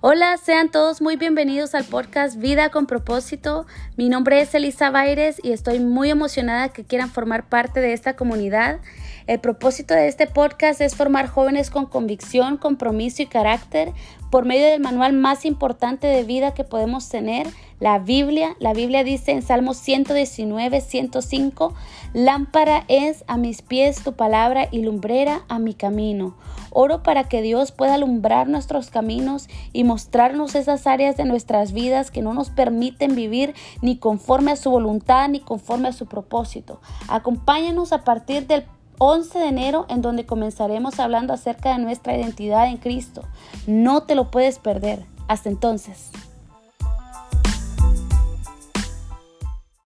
Hola, sean todos muy bienvenidos al podcast Vida con propósito. Mi nombre es Elisa Baires y estoy muy emocionada que quieran formar parte de esta comunidad. El propósito de este podcast es formar jóvenes con convicción, compromiso y carácter por medio del manual más importante de vida que podemos tener, la Biblia. La Biblia dice en Salmos 119, 105, lámpara es a mis pies tu palabra y lumbrera a mi camino. Oro para que Dios pueda alumbrar nuestros caminos y mostrarnos esas áreas de nuestras vidas que no nos permiten vivir ni conforme a su voluntad ni conforme a su propósito. Acompáñanos a partir del 11 de enero en donde comenzaremos hablando acerca de nuestra identidad en Cristo. No te lo puedes perder. Hasta entonces.